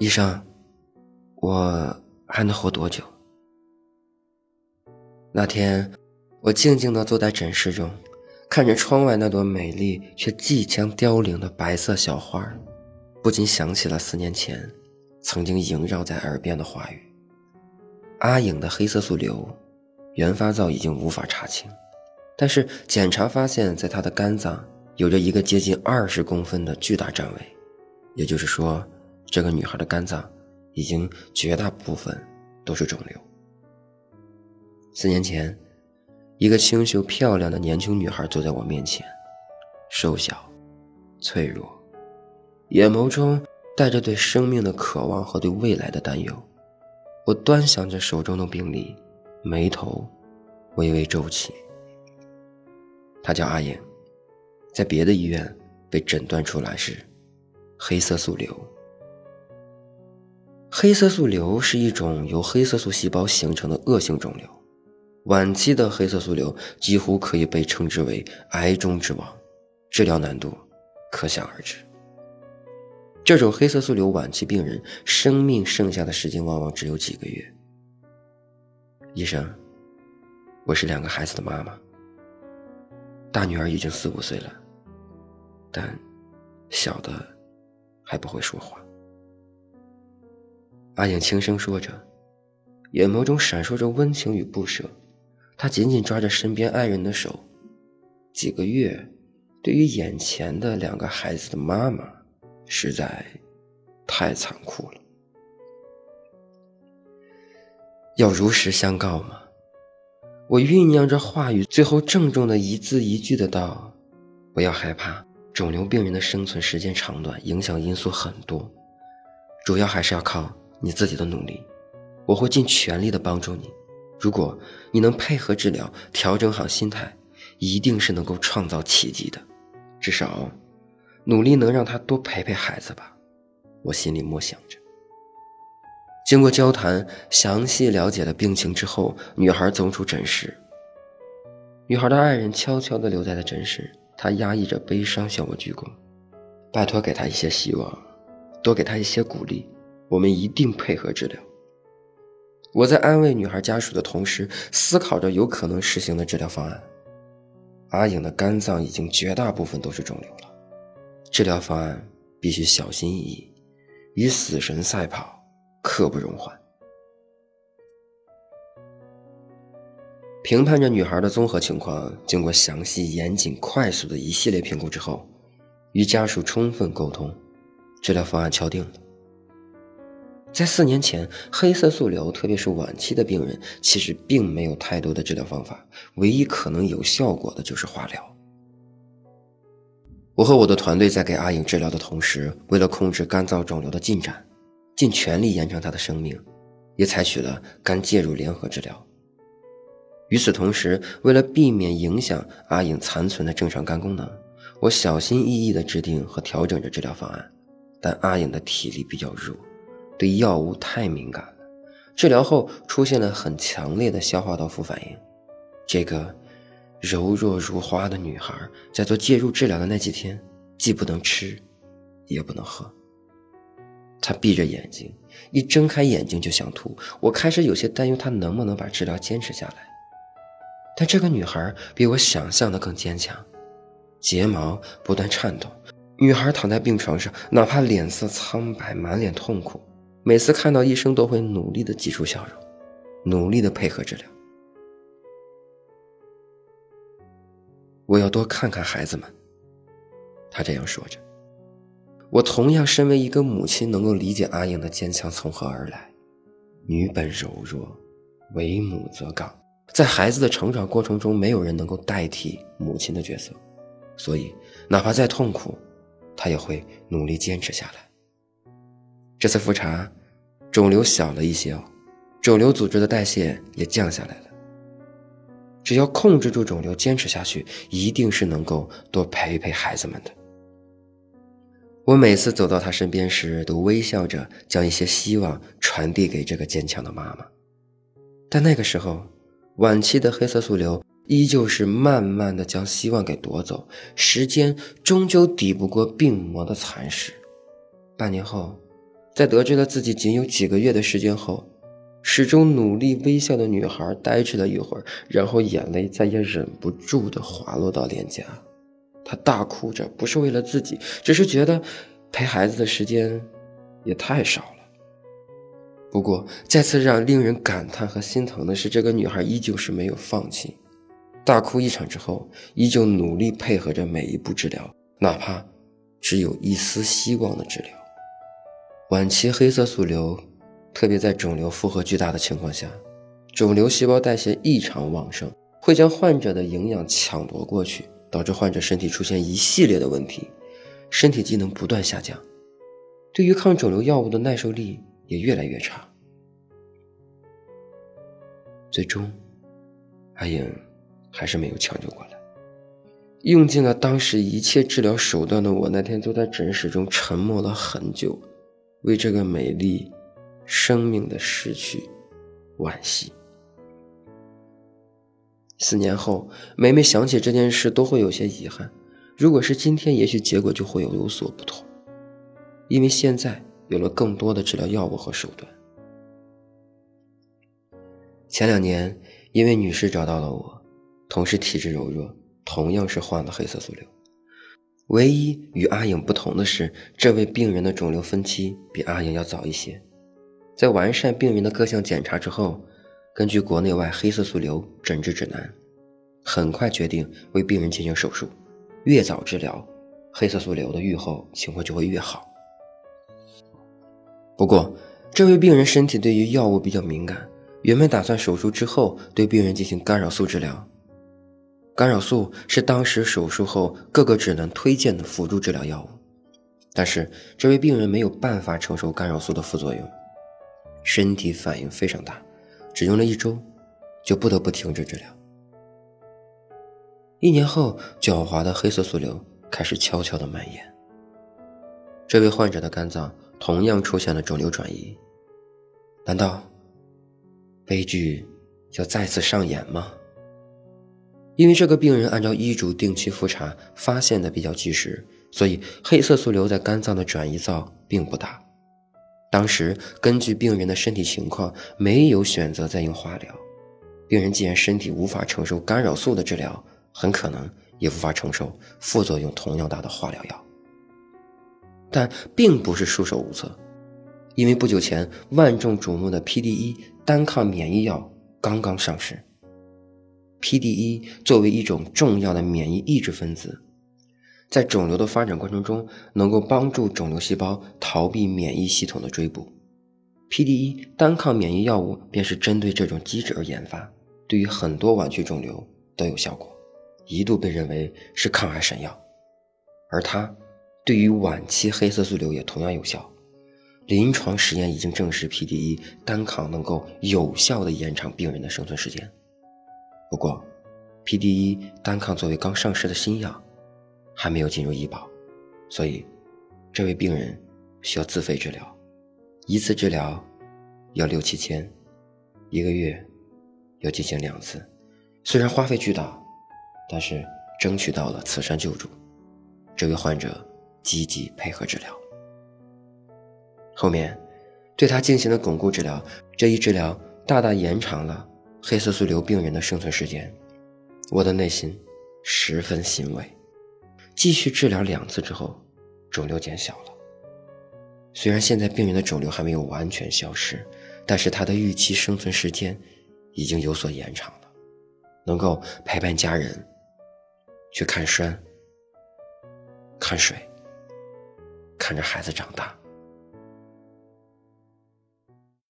医生，我还能活多久？那天，我静静地坐在诊室中，看着窗外那朵美丽却即将凋零的白色小花，不禁想起了四年前曾经萦绕在耳边的话语：阿颖的黑色素瘤，原发灶已经无法查清，但是检查发现，在她的肝脏有着一个接近二十公分的巨大占位，也就是说，这个女孩的肝脏已经绝大部分都是肿瘤。四年前，一个清秀漂亮的年轻女孩坐在我面前，瘦小、脆弱，眼眸中带着对生命的渴望和对未来的担忧。我端详着手中的病历，眉头微微皱起。她叫阿颖，在别的医院被诊断出来是黑色素瘤。黑色素瘤是一种由黑色素细胞形成的恶性肿瘤。晚期的黑色素瘤几乎可以被称之为癌中之王，治疗难度可想而知。这种黑色素瘤晚期病人生命剩下的时间往往只有几个月。医生，我是两个孩子的妈妈，大女儿已经四五岁了，但小的还不会说话。阿颖轻声说着，眼眸中闪烁着温情与不舍。他紧紧抓着身边爱人的手，几个月，对于眼前的两个孩子的妈妈，实在太残酷了。要如实相告吗？我酝酿着话语，最后郑重的一字一句的道：“不要害怕，肿瘤病人的生存时间长短影响因素很多，主要还是要靠你自己的努力，我会尽全力的帮助你。”如果你能配合治疗，调整好心态，一定是能够创造奇迹的。至少，努力能让他多陪陪孩子吧。我心里默想着。经过交谈，详细了解了病情之后，女孩走出诊室。女孩的爱人悄悄地留在了诊室，他压抑着悲伤向我鞠躬，拜托给她一些希望，多给她一些鼓励。我们一定配合治疗。我在安慰女孩家属的同时，思考着有可能实行的治疗方案。阿颖的肝脏已经绝大部分都是肿瘤了，治疗方案必须小心翼翼，与死神赛跑，刻不容缓。评判着女孩的综合情况，经过详细、严谨、快速的一系列评估之后，与家属充分沟通，治疗方案敲定了。在四年前，黑色素瘤，特别是晚期的病人，其实并没有太多的治疗方法，唯一可能有效果的就是化疗。我和我的团队在给阿颖治疗的同时，为了控制肝脏肿瘤的进展，尽全力延长她的生命，也采取了肝介入联合治疗。与此同时，为了避免影响阿颖残存的正常肝功能，我小心翼翼地制定和调整着治疗方案，但阿颖的体力比较弱。对药物太敏感了，治疗后出现了很强烈的消化道副反应。这个柔弱如花的女孩在做介入治疗的那几天，既不能吃，也不能喝。她闭着眼睛，一睁开眼睛就想吐。我开始有些担忧她能不能把治疗坚持下来。但这个女孩比我想象的更坚强，睫毛不断颤抖。女孩躺在病床上，哪怕脸色苍白，满脸痛苦。每次看到医生，都会努力的挤出笑容，努力的配合治疗。我要多看看孩子们。他这样说着。我同样身为一个母亲，能够理解阿英的坚强从何而来。女本柔弱，为母则刚。在孩子的成长过程中，没有人能够代替母亲的角色，所以哪怕再痛苦，她也会努力坚持下来。这次复查，肿瘤小了一些哦，肿瘤组织的代谢也降下来了。只要控制住肿瘤，坚持下去，一定是能够多陪陪孩子们的。我每次走到他身边时，都微笑着将一些希望传递给这个坚强的妈妈。但那个时候，晚期的黑色素瘤依旧是慢慢的将希望给夺走，时间终究抵不过病魔的蚕食。半年后。在得知了自己仅有几个月的时间后，始终努力微笑的女孩呆滞了一会儿，然后眼泪再也忍不住地滑落到脸颊。她大哭着，不是为了自己，只是觉得陪孩子的时间也太少了。不过，再次让令人感叹和心疼的是，这个女孩依旧是没有放弃。大哭一场之后，依旧努力配合着每一步治疗，哪怕只有一丝希望的治疗。晚期黑色素瘤，特别在肿瘤负荷巨大的情况下，肿瘤细胞代谢异常旺盛，会将患者的营养抢夺过去，导致患者身体出现一系列的问题，身体机能不断下降，对于抗肿瘤药物的耐受力。也越来越差，最终，阿颖还是没有抢救过来。用尽了当时一切治疗手段的我，那天坐在诊室中沉默了很久，为这个美丽生命的逝去惋惜。四年后，每每想起这件事，都会有些遗憾。如果是今天，也许结果就会有有所不同，因为现在。有了更多的治疗药物和手段。前两年，一位女士找到了我，同是体质柔弱，同样是患了黑色素瘤。唯一与阿颖不同的是，这位病人的肿瘤分期比阿颖要早一些。在完善病人的各项检查之后，根据国内外黑色素瘤诊治指南，很快决定为病人进行手术。越早治疗，黑色素瘤的愈后情况就会越好。不过，这位病人身体对于药物比较敏感，原本打算手术之后对病人进行干扰素治疗。干扰素是当时手术后各个指南推荐的辅助治疗药物，但是这位病人没有办法承受干扰素的副作用，身体反应非常大，只用了一周，就不得不停止治疗。一年后，狡猾的黑色素瘤开始悄悄地蔓延。这位患者的肝脏。同样出现了肿瘤转移，难道悲剧要再次上演吗？因为这个病人按照医嘱定期复查，发现的比较及时，所以黑色素瘤在肝脏的转移灶并不大。当时根据病人的身体情况，没有选择再用化疗。病人既然身体无法承受干扰素的治疗，很可能也无法承受副作用同样大的化疗药。但并不是束手无策，因为不久前万众瞩目的 PDE 单抗免疫药刚刚上市。PDE 作为一种重要的免疫抑制分子，在肿瘤的发展过程中，能够帮助肿瘤细胞逃避免疫系统的追捕。PDE 单抗免疫药物便是针对这种机制而研发，对于很多晚期肿瘤都有效果，一度被认为是抗癌神药，而它。对于晚期黑色素瘤也同样有效，临床实验已经证实 PDE 单抗能够有效的延长病人的生存时间。不过，PDE 单抗作为刚上市的新药，还没有进入医保，所以这位病人需要自费治疗，一次治疗要六七千，一个月要进行两次，虽然花费巨大，但是争取到了慈善救助。这位患者。积极配合治疗，后面对他进行了巩固治疗。这一治疗大大延长了黑色素瘤病人的生存时间，我的内心十分欣慰。继续治疗两次之后，肿瘤减小了。虽然现在病人的肿瘤还没有完全消失，但是他的预期生存时间已经有所延长了，能够陪伴家人去看山、看水。看着孩子长大。